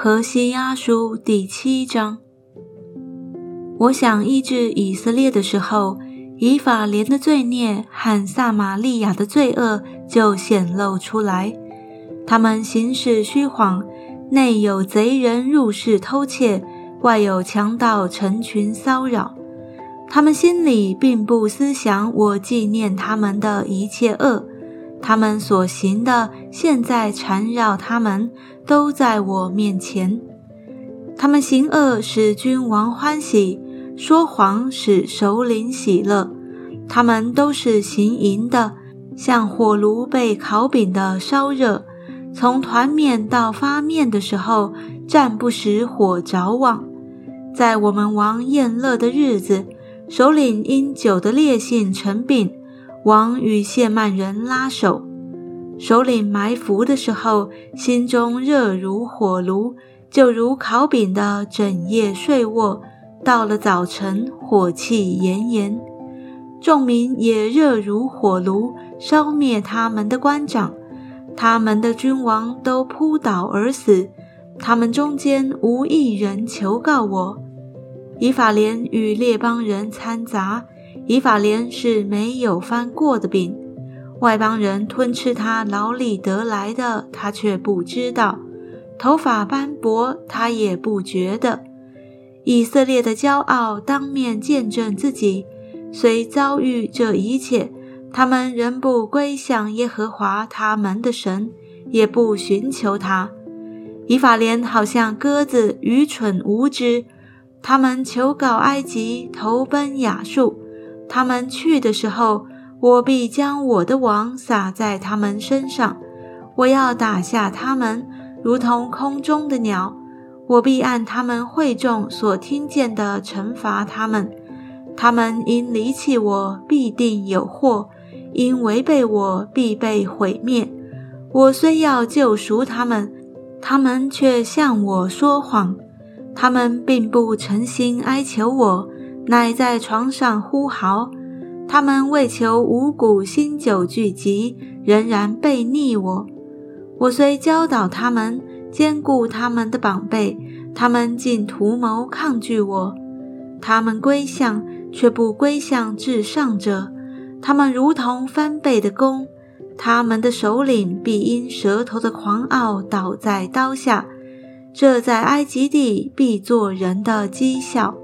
何西阿书第七章。我想医治以色列的时候，以法莲的罪孽和撒玛利亚的罪恶就显露出来。他们行事虚谎，内有贼人入室偷窃，外有强盗成群骚扰。他们心里并不思想我纪念他们的一切恶。他们所行的，现在缠绕他们，都在我面前。他们行恶使君王欢喜，说谎使首领喜乐。他们都是行淫的，像火炉被烤饼的烧热，从团面到发面的时候，暂不使火着旺。在我们王宴乐的日子，首领因酒的烈性成病。王与谢曼人拉手，首领埋伏的时候，心中热如火炉，就如烤饼的整夜睡卧。到了早晨，火气炎炎，众民也热如火炉，烧灭他们的官长，他们的君王都扑倒而死，他们中间无一人求告我。以法莲与列邦人掺杂。以法莲是没有翻过的饼，外邦人吞吃他劳力得来的，他却不知道；头发斑驳，他也不觉得。以色列的骄傲当面见证自己，虽遭遇这一切，他们仍不归向耶和华他们的神，也不寻求他。以法莲好像鸽子，愚蠢无知，他们求告埃及，投奔亚述。他们去的时候，我必将我的网撒在他们身上，我要打下他们，如同空中的鸟。我必按他们会众所听见的惩罚他们。他们因离弃我，必定有祸；因违背我，必被毁灭。我虽要救赎他们，他们却向我说谎。他们并不诚心哀求我。乃在床上呼嚎，他们为求五谷新酒聚集，仍然背逆我。我虽教导他们，兼顾他们的宝贝，他们竟图谋抗拒我。他们归向，却不归向至上者。他们如同翻倍的弓，他们的首领必因舌头的狂傲倒在刀下。这在埃及地必做人的讥笑。